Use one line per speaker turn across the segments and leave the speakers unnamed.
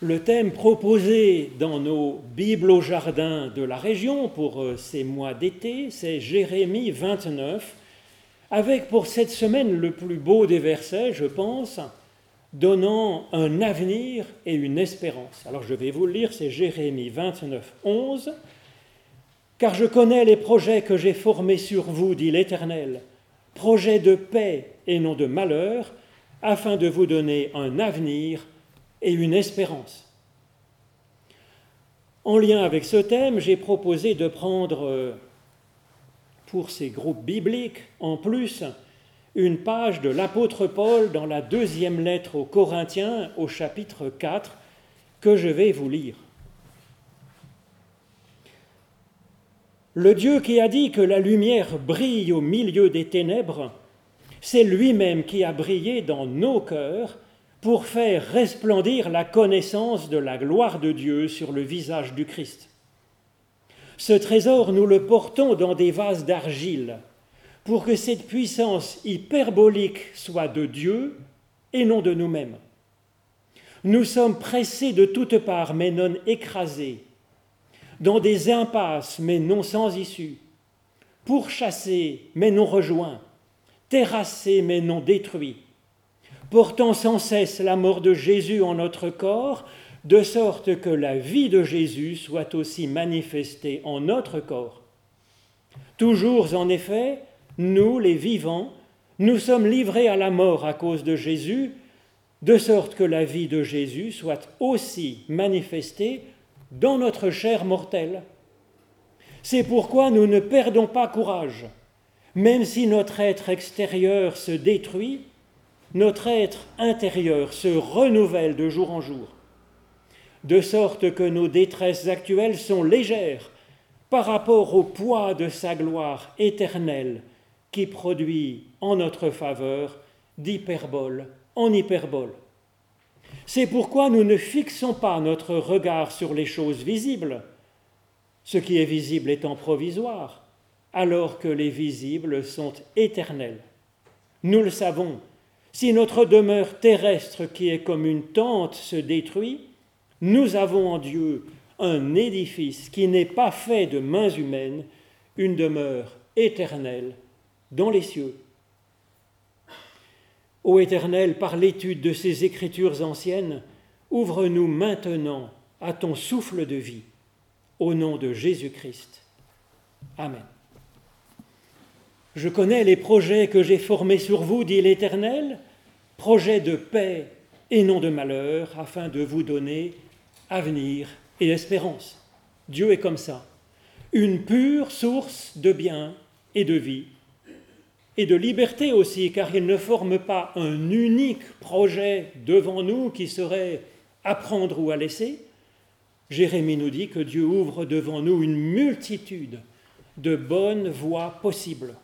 Le thème proposé dans nos Bibles au jardin de la région pour euh, ces mois d'été, c'est Jérémie 29, avec pour cette semaine le plus beau des versets, je pense, donnant un avenir et une espérance. Alors je vais vous le lire, c'est Jérémie 29, 11. Car je connais les projets que j'ai formés sur vous, dit l'Éternel, projets de paix et non de malheur, afin de vous donner un avenir et une espérance. En lien avec ce thème, j'ai proposé de prendre euh, pour ces groupes bibliques, en plus, une page de l'apôtre Paul dans la deuxième lettre aux Corinthiens au chapitre 4 que je vais vous lire. Le Dieu qui a dit que la lumière brille au milieu des ténèbres, c'est lui-même qui a brillé dans nos cœurs pour faire resplendir la connaissance de la gloire de Dieu sur le visage du Christ. Ce trésor, nous le portons dans des vases d'argile, pour que cette puissance hyperbolique soit de Dieu et non de nous-mêmes. Nous sommes pressés de toutes parts, mais non écrasés, dans des impasses, mais non sans issue, pourchassés, mais non rejoints, terrassés, mais non détruits portant sans cesse la mort de Jésus en notre corps, de sorte que la vie de Jésus soit aussi manifestée en notre corps. Toujours en effet, nous les vivants, nous sommes livrés à la mort à cause de Jésus, de sorte que la vie de Jésus soit aussi manifestée dans notre chair mortelle. C'est pourquoi nous ne perdons pas courage, même si notre être extérieur se détruit, notre être intérieur se renouvelle de jour en jour, de sorte que nos détresses actuelles sont légères par rapport au poids de sa gloire éternelle qui produit en notre faveur d'hyperbole en hyperbole. C'est pourquoi nous ne fixons pas notre regard sur les choses visibles, ce qui est visible étant provisoire, alors que les visibles sont éternels. Nous le savons, si notre demeure terrestre qui est comme une tente se détruit, nous avons en Dieu un édifice qui n'est pas fait de mains humaines, une demeure éternelle dans les cieux. Ô Éternel, par l'étude de ces écritures anciennes, ouvre-nous maintenant à ton souffle de vie, au nom de Jésus-Christ. Amen. Je connais les projets que j'ai formés sur vous, dit l'Éternel, projets de paix et non de malheur, afin de vous donner avenir et espérance. Dieu est comme ça, une pure source de bien et de vie, et de liberté aussi, car il ne forme pas un unique projet devant nous qui serait à prendre ou à laisser. Jérémie nous dit que Dieu ouvre devant nous une multitude de bonnes voies possibles.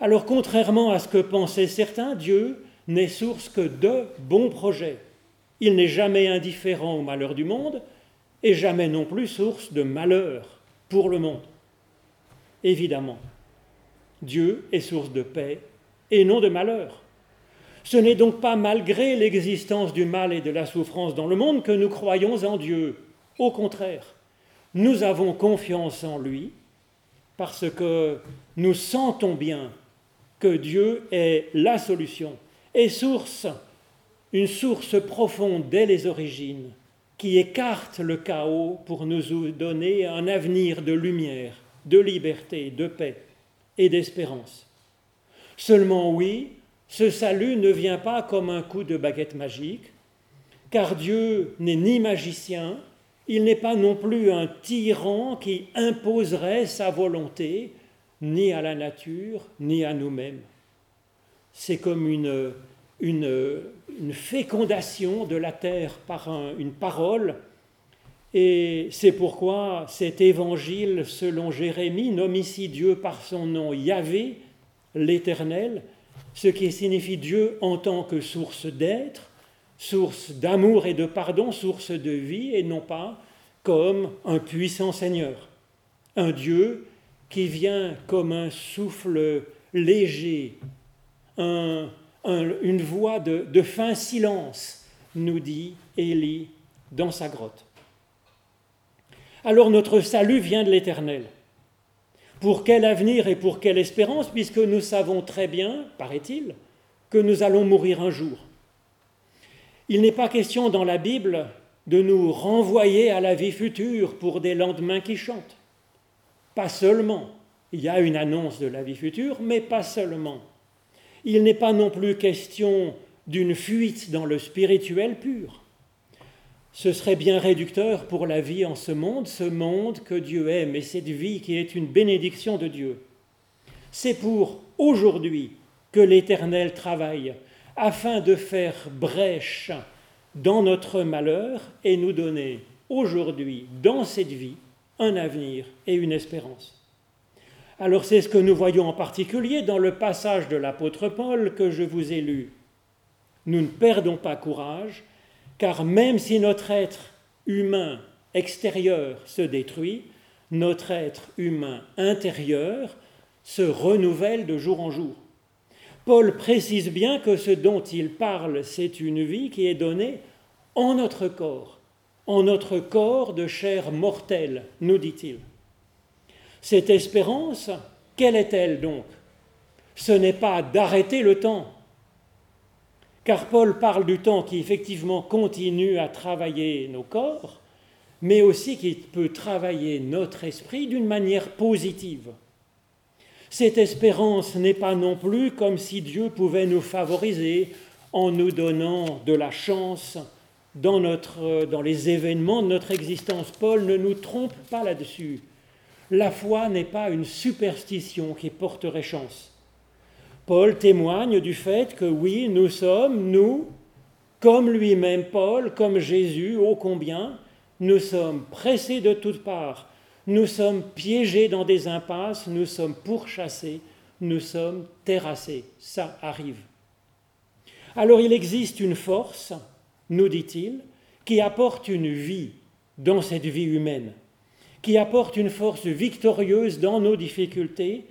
Alors contrairement à ce que pensaient certains, Dieu n'est source que de bons projets. Il n'est jamais indifférent au malheur du monde et jamais non plus source de malheur pour le monde. Évidemment, Dieu est source de paix et non de malheur. Ce n'est donc pas malgré l'existence du mal et de la souffrance dans le monde que nous croyons en Dieu. Au contraire, nous avons confiance en lui parce que nous sentons bien que Dieu est la solution et source, une source profonde dès les origines qui écarte le chaos pour nous donner un avenir de lumière, de liberté, de paix et d'espérance. Seulement oui, ce salut ne vient pas comme un coup de baguette magique, car Dieu n'est ni magicien, il n'est pas non plus un tyran qui imposerait sa volonté, ni à la nature, ni à nous-mêmes. C'est comme une, une, fécondation de la terre par une parole. Et c'est pourquoi cet évangile, selon Jérémie, nomme ici Dieu par son nom Yahvé, l'Éternel, ce qui signifie Dieu en tant que source d'être, source d'amour et de pardon, source de vie, et non pas comme un puissant Seigneur. Un Dieu qui vient comme un souffle léger, une voix de, fin silence, nous dit Élie dans sa grotte. Alors notre salut vient de l'Éternel. Pour quel avenir et pour quelle espérance, puisque nous savons très bien, paraît-il, que nous allons mourir un jour. Il n'est pas question dans la Bible de nous renvoyer à la vie future pour des lendemains qui chantent. Pas seulement. Il y a une annonce de la vie future, mais pas seulement. Il n'est pas non plus question d'une fuite dans le spirituel pur. Ce serait bien réducteur pour la vie en ce monde, ce monde que Dieu aime et cette vie qui est une bénédiction de Dieu. C'est pour aujourd'hui que l'Éternel travaille afin de faire brèche dans notre malheur et nous donner aujourd'hui, dans cette vie, un avenir et une espérance. Alors c'est ce que nous voyons en particulier dans le passage de l'apôtre Paul que je vous ai lu. Nous ne perdons pas courage, car même si notre être humain extérieur se détruit, notre être humain intérieur se renouvelle de jour en jour. Paul précise bien que ce dont il parle, c'est une vie qui est donnée en notre corps, en notre corps de chair mortelle, nous dit-il. Cette espérance, quelle est-elle donc? Ce n'est pas d'arrêter le temps, car Paul parle du temps qui effectivement continue à travailler nos corps, mais aussi qui peut travailler notre esprit d'une manière positive. Cette espérance n'est pas non plus comme si Dieu pouvait nous favoriser en nous donnant de la chance dans, notre, dans les événements de notre existence. Paul ne nous trompe pas là-dessus la foi n'est pas une superstition qui porterait chance. Paul témoigne du fait que oui, nous sommes, nous, comme lui-même Paul, comme Jésus, ô combien, nous sommes pressés de toutes parts, nous sommes piégés dans des impasses, nous sommes pourchassés, nous sommes terrassés. Ça arrive. Alors il existe une force, nous dit-il, qui apporte une vie dans cette vie humaine qui apporte une force victorieuse dans nos difficultés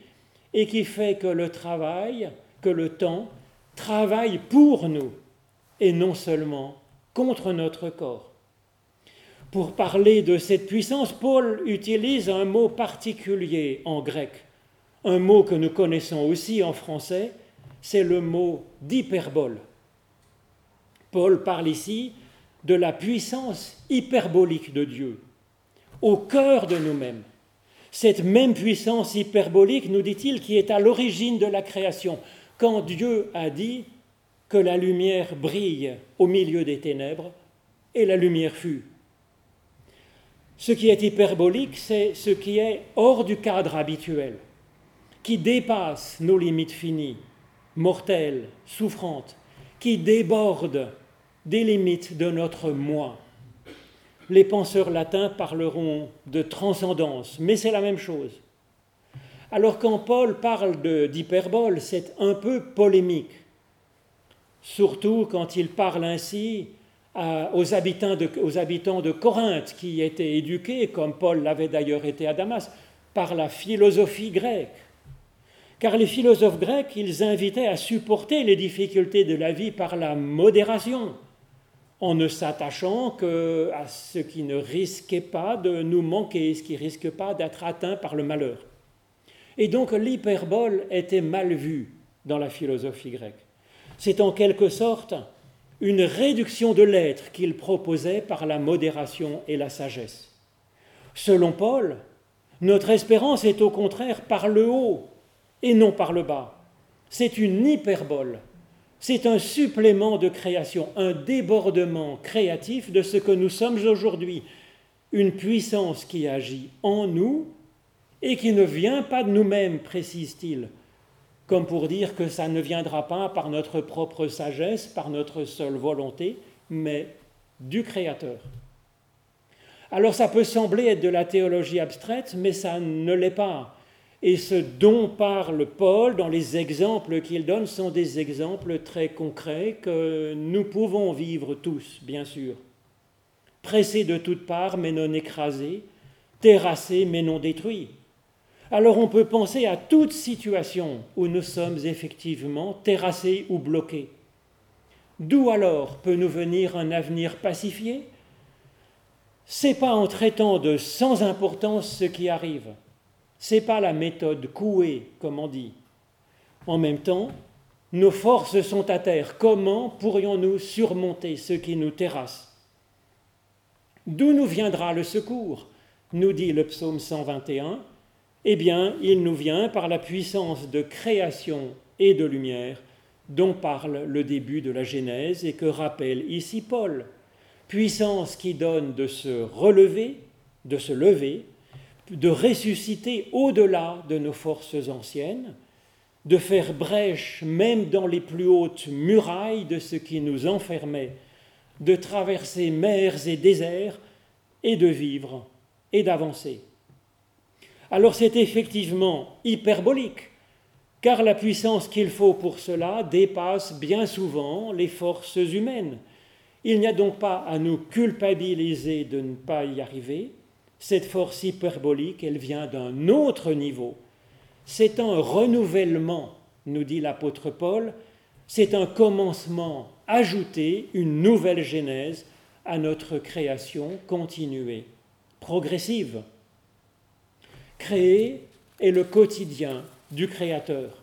et qui fait que le travail, que le temps, travaille pour nous et non seulement contre notre corps. Pour parler de cette puissance, Paul utilise un mot particulier en grec, un mot que nous connaissons aussi en français, c'est le mot d'hyperbole. Paul parle ici de la puissance hyperbolique de Dieu au cœur de nous-mêmes. Cette même puissance hyperbolique, nous dit-il, qui est à l'origine de la création. Quand Dieu a dit que la lumière brille au milieu des ténèbres, et la lumière fut. Ce qui est hyperbolique, c'est ce qui est hors du cadre habituel, qui dépasse nos limites finies, mortelles, souffrantes, qui déborde des limites de notre moi les penseurs latins parleront de transcendance, mais c'est la même chose. Alors quand Paul parle d'hyperbole, c'est un peu polémique, surtout quand il parle ainsi aux, habitants de, Corinthe, qui étaient éduqués, comme Paul l'avait d'ailleurs été à Damas, par la philosophie grecque. Car les philosophes grecs, ils invitaient à supporter les difficultés de la vie par la modération, en ne s'attachant qu'à ce qui ne risquait pas de nous manquer, ce qui risque pas d'être atteint par le malheur. Et donc l'hyperbole était mal vue dans la philosophie grecque. C'est en quelque sorte une réduction de l'être qu'il proposait par la modération et la sagesse. Selon Paul, notre espérance est au contraire par le haut et non par le bas. C'est une hyperbole c'est un supplément de création, un débordement créatif de ce que nous sommes aujourd'hui, une puissance qui agit en nous et qui ne vient pas de nous-mêmes, précise-t-il, comme pour dire que ça ne viendra pas par notre propre sagesse, par notre seule volonté, mais du Créateur. Alors ça peut sembler être de la théologie abstraite, mais ça ne l'est pas. Et ce dont parle Paul dans les exemples qu'il donne sont des exemples très concrets que nous pouvons vivre tous, bien sûr. Pressés de toutes parts mais non écrasés, terrassés mais non détruits. Alors on peut penser à toute situation où nous sommes effectivement terrassés ou bloqués. D'où alors peut nous venir un avenir pacifié? C'est pas en traitant de sans importance ce qui arrive. C'est pas la méthode couée, comme on dit. En même temps, nos forces sont à terre. Comment pourrions-nous surmonter ce qui nous terrasse? D'où nous viendra le secours? Nous dit le psaume 121. Eh bien, il nous vient par la puissance de création et de lumière dont parle le début de la Genèse et que rappelle ici Paul puissance qui donne de se relever, de se lever, de ressusciter au-delà de nos forces anciennes, de faire brèche même dans les plus hautes murailles de ce qui nous enfermait, de traverser mers et déserts et de vivre et d'avancer. Alors c'est effectivement hyperbolique, car la puissance qu'il faut pour cela dépasse bien souvent les forces humaines. Il n'y a donc pas à nous culpabiliser de ne pas y arriver. Cette force hyperbolique, elle vient d'un autre niveau. C'est un renouvellement, nous dit l'apôtre Paul, c'est un commencement ajouté, une nouvelle genèse à notre création continuée, progressive. Créer est le quotidien du Créateur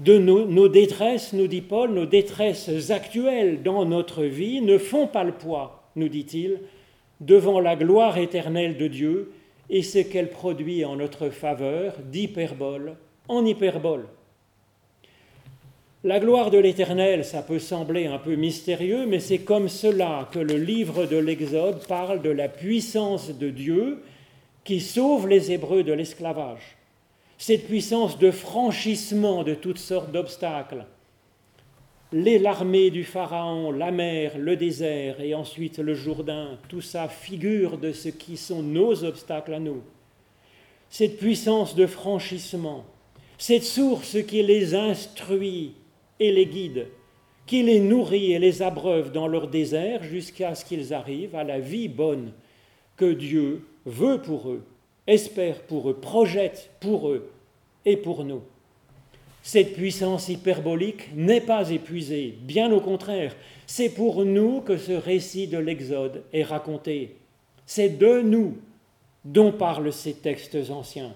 de nos, détresses, nous dit Paul, nos détresses actuelles dans notre vie ne font pas le poids, nous dit-il, devant la gloire éternelle de Dieu et ce qu'elle produit en notre faveur d'hyperbole en hyperbole. La gloire de l'Éternel, ça peut sembler un peu mystérieux, mais c'est comme cela que le livre de l'Exode parle de la puissance de Dieu qui sauve les Hébreux de l'esclavage cette puissance de franchissement de toutes sortes d'obstacles. L'armée du Pharaon, la mer, le désert et ensuite le Jourdain, tout ça figure de ce qui sont nos obstacles à nous. Cette puissance de franchissement, cette source qui les instruit et les guide, qui les nourrit et les abreuve dans leur désert jusqu'à ce qu'ils arrivent à la vie bonne que Dieu veut pour eux espère pour eux, projette pour eux et pour nous. Cette puissance hyperbolique n'est pas épuisée, bien au contraire, c'est pour nous que ce récit de l'Exode est raconté. C'est de nous dont parlent ces textes anciens.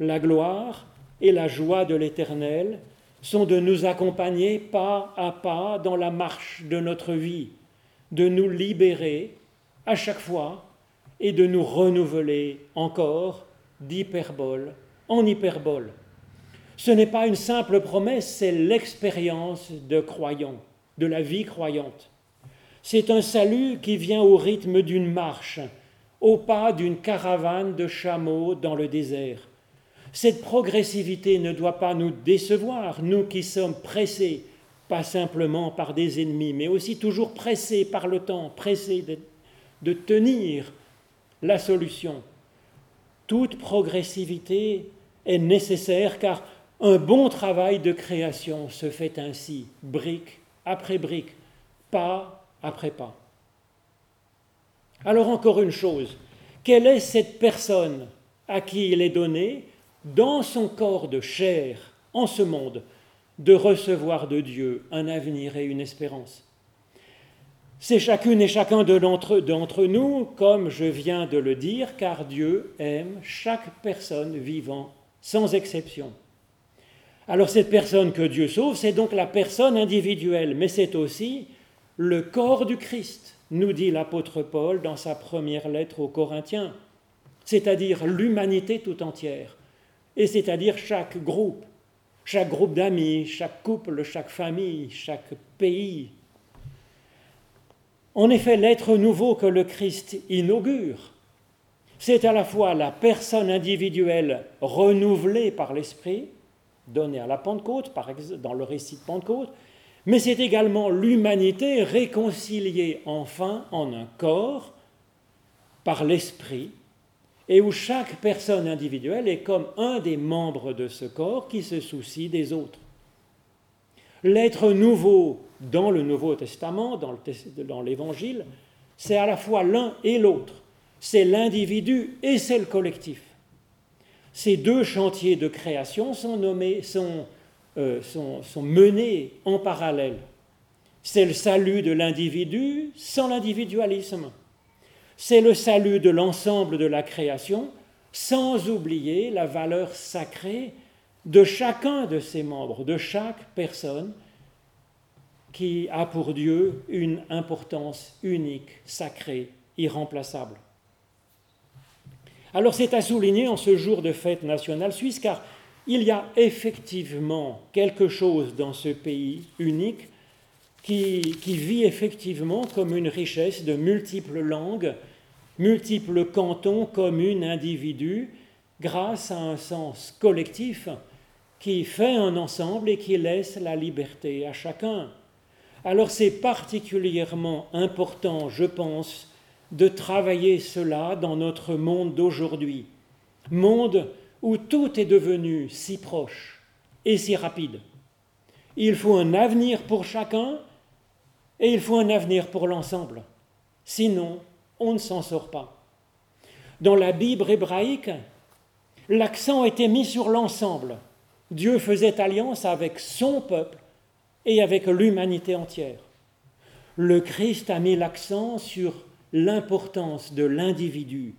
La gloire et la joie de l'Éternel sont de nous accompagner pas à pas dans la marche de notre vie, de nous libérer à chaque fois et de nous renouveler encore d'hyperbole en hyperbole. Ce n'est pas une simple promesse, c'est l'expérience de croyant, de la vie croyante. C'est un salut qui vient au rythme d'une marche, au pas d'une caravane de chameaux dans le désert. Cette progressivité ne doit pas nous décevoir, nous qui sommes pressés, pas simplement par des ennemis, mais aussi toujours pressés par le temps, pressés de, de tenir la solution. Toute progressivité est nécessaire car un bon travail de création se fait ainsi, brique après brique, pas après pas. Alors encore une chose, quelle est cette personne à qui il est donné, dans son corps de chair, en ce monde, de recevoir de Dieu un avenir et une espérance? C'est chacune et chacun d'entre nous, comme je viens de le dire, car Dieu aime chaque personne vivant, sans exception. Alors cette personne que Dieu sauve, c'est donc la personne individuelle, mais c'est aussi le corps du Christ, nous dit l'apôtre Paul dans sa première lettre aux Corinthiens, c'est-à-dire l'humanité tout entière, et c'est-à-dire chaque groupe, chaque groupe d'amis, chaque couple, chaque famille, chaque pays, en effet, l'être nouveau que le Christ inaugure, c'est à la fois la personne individuelle renouvelée par l'Esprit, donnée à la Pentecôte, par exemple, dans le récit de Pentecôte, mais c'est également l'humanité réconciliée enfin en un corps par l'Esprit, et où chaque personne individuelle est comme un des membres de ce corps qui se soucie des autres. L'être nouveau dans le Nouveau Testament, dans l'Évangile, c'est à la fois l'un et l'autre. C'est l'individu et c'est le collectif. Ces deux chantiers de création euh, sont menés en parallèle. C'est le salut de l'individu sans l'individualisme. c'est le salut de l'ensemble de la création, sans oublier la valeur sacrée de chacun de ses membres, de chaque personne qui a pour Dieu une importance unique, sacrée, irremplaçable. Alors c'est à souligner en ce jour de fête nationale suisse, car il y a effectivement quelque chose dans ce pays unique qui, vit effectivement comme une richesse de multiples langues, multiples cantons, communes, individus, grâce à un sens collectif qui fait un ensemble et qui laisse la liberté à chacun. Alors c'est particulièrement important, je pense, de travailler cela dans notre monde d'aujourd'hui. Monde où tout est devenu si proche et si rapide. Il faut un avenir pour chacun et il faut un avenir pour l'ensemble. Sinon, on ne s'en sort pas. Dans la Bible hébraïque, l'accent était mis sur l'ensemble. Dieu faisait alliance avec son peuple et avec l'humanité entière. Le Christ a mis l'accent sur l'importance de l'individu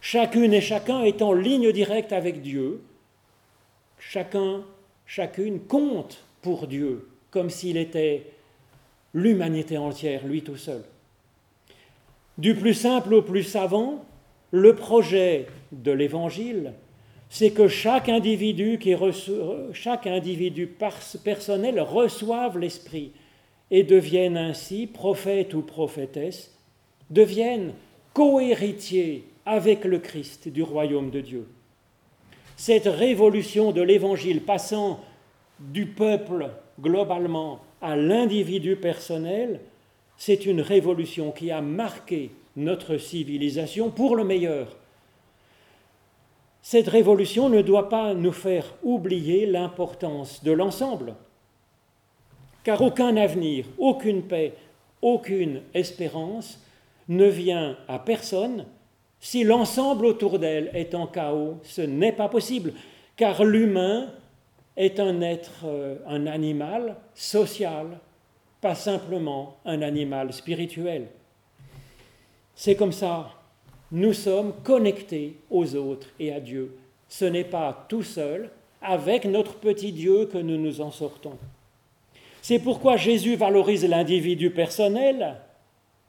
chacune et chacun est en ligne directe avec Dieu, chacun, chacune compte pour Dieu, comme s'il était l'humanité entière, lui tout seul. Du plus simple au plus savant, le projet de l'Évangile, c'est que chaque individu, qui chaque individu personnel reçoive l'Esprit et devienne ainsi prophète ou prophétesse, devienne co-héritier avec le Christ du royaume de Dieu. Cette révolution de l'Évangile passant du peuple globalement à l'individu personnel, c'est une révolution qui a marqué notre civilisation pour le meilleur. Cette révolution ne doit pas nous faire oublier l'importance de l'ensemble, car aucun avenir, aucune paix, aucune espérance ne vient à personne si l'ensemble autour d'elle est en chaos, ce n'est pas possible, car l'humain est un être, euh, un animal social, pas simplement un animal spirituel. C'est comme ça, nous sommes connectés aux autres et à Dieu. Ce n'est pas tout seul, avec notre petit Dieu, que nous nous en sortons. C'est pourquoi Jésus valorise l'individu personnel,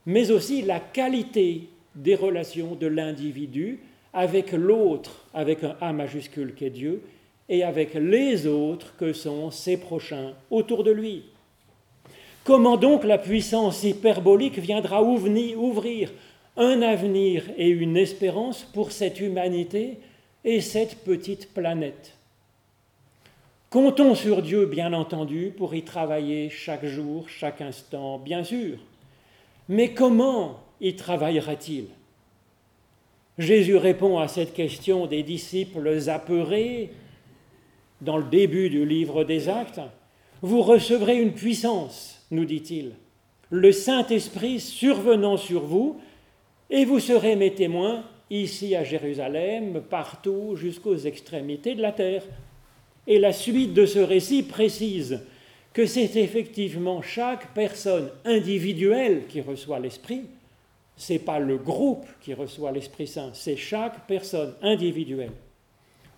mais aussi la qualité des relations de l'individu avec l'autre, avec un A majuscule qui est Dieu, et avec les autres que sont ses prochains autour de lui. Comment donc la puissance hyperbolique viendra ouvrir un avenir et une espérance pour cette humanité et cette petite planète? Comptons sur Dieu, bien entendu, pour y travailler chaque jour, chaque instant, bien sûr. Mais comment y travaillera-t-il? Jésus répond à cette question des disciples apeurés dans le début du livre des actes. Vous recevrez une puissance, nous dit-il, le Saint-Esprit survenant sur vous, et vous serez mes témoins ici à Jérusalem, partout jusqu'aux extrémités de la terre. Et la suite de ce récit précise que c'est effectivement chaque personne individuelle qui reçoit l'Esprit, ce n'est pas le groupe qui reçoit l'Esprit Saint, c'est chaque personne individuelle.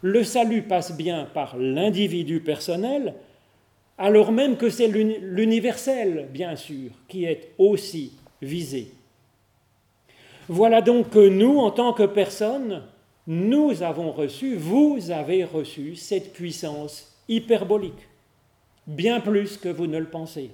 Le salut passe bien par l'individu personnel, alors même que c'est l'universel, bien sûr, qui est aussi visé. Voilà donc que nous, en tant que personnes, nous avons reçu, vous avez reçu cette puissance hyperbolique, bien plus que vous ne le pensez.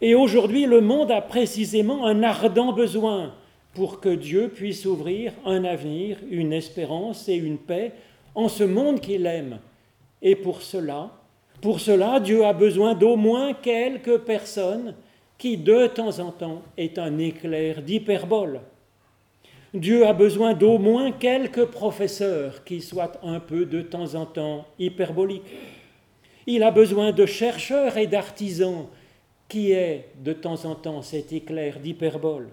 Et aujourd'hui, le monde a précisément un ardent besoin pour que Dieu puisse ouvrir un avenir, une espérance et une paix en ce monde qu'il aime. Et pour cela, pour cela, Dieu a besoin d'au moins quelques personnes qui de temps en temps est un éclair d'hyperbole. Dieu a besoin d'au moins quelques professeurs qui soient un peu de temps en temps hyperboliques. Il a besoin de chercheurs et d'artisans qui est de temps en temps cet éclair d'hyperbole.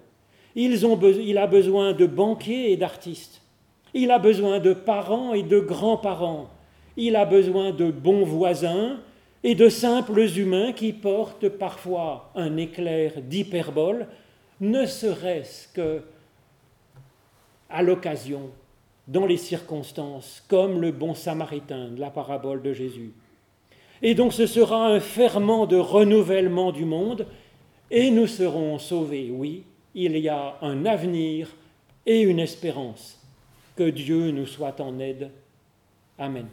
il a besoin de banquiers et d'artistes. Il a besoin de parents et de grands-parents. Il a besoin de bons voisins et de simples humains qui portent parfois un éclair d'hyperbole, ne serait-ce que à l'occasion, dans les circonstances, comme le bon samaritain de la parabole de Jésus. Et donc ce sera un ferment de renouvellement du monde, et nous serons sauvés, oui, il y a un avenir et une espérance. Que Dieu nous soit en aide. Amen.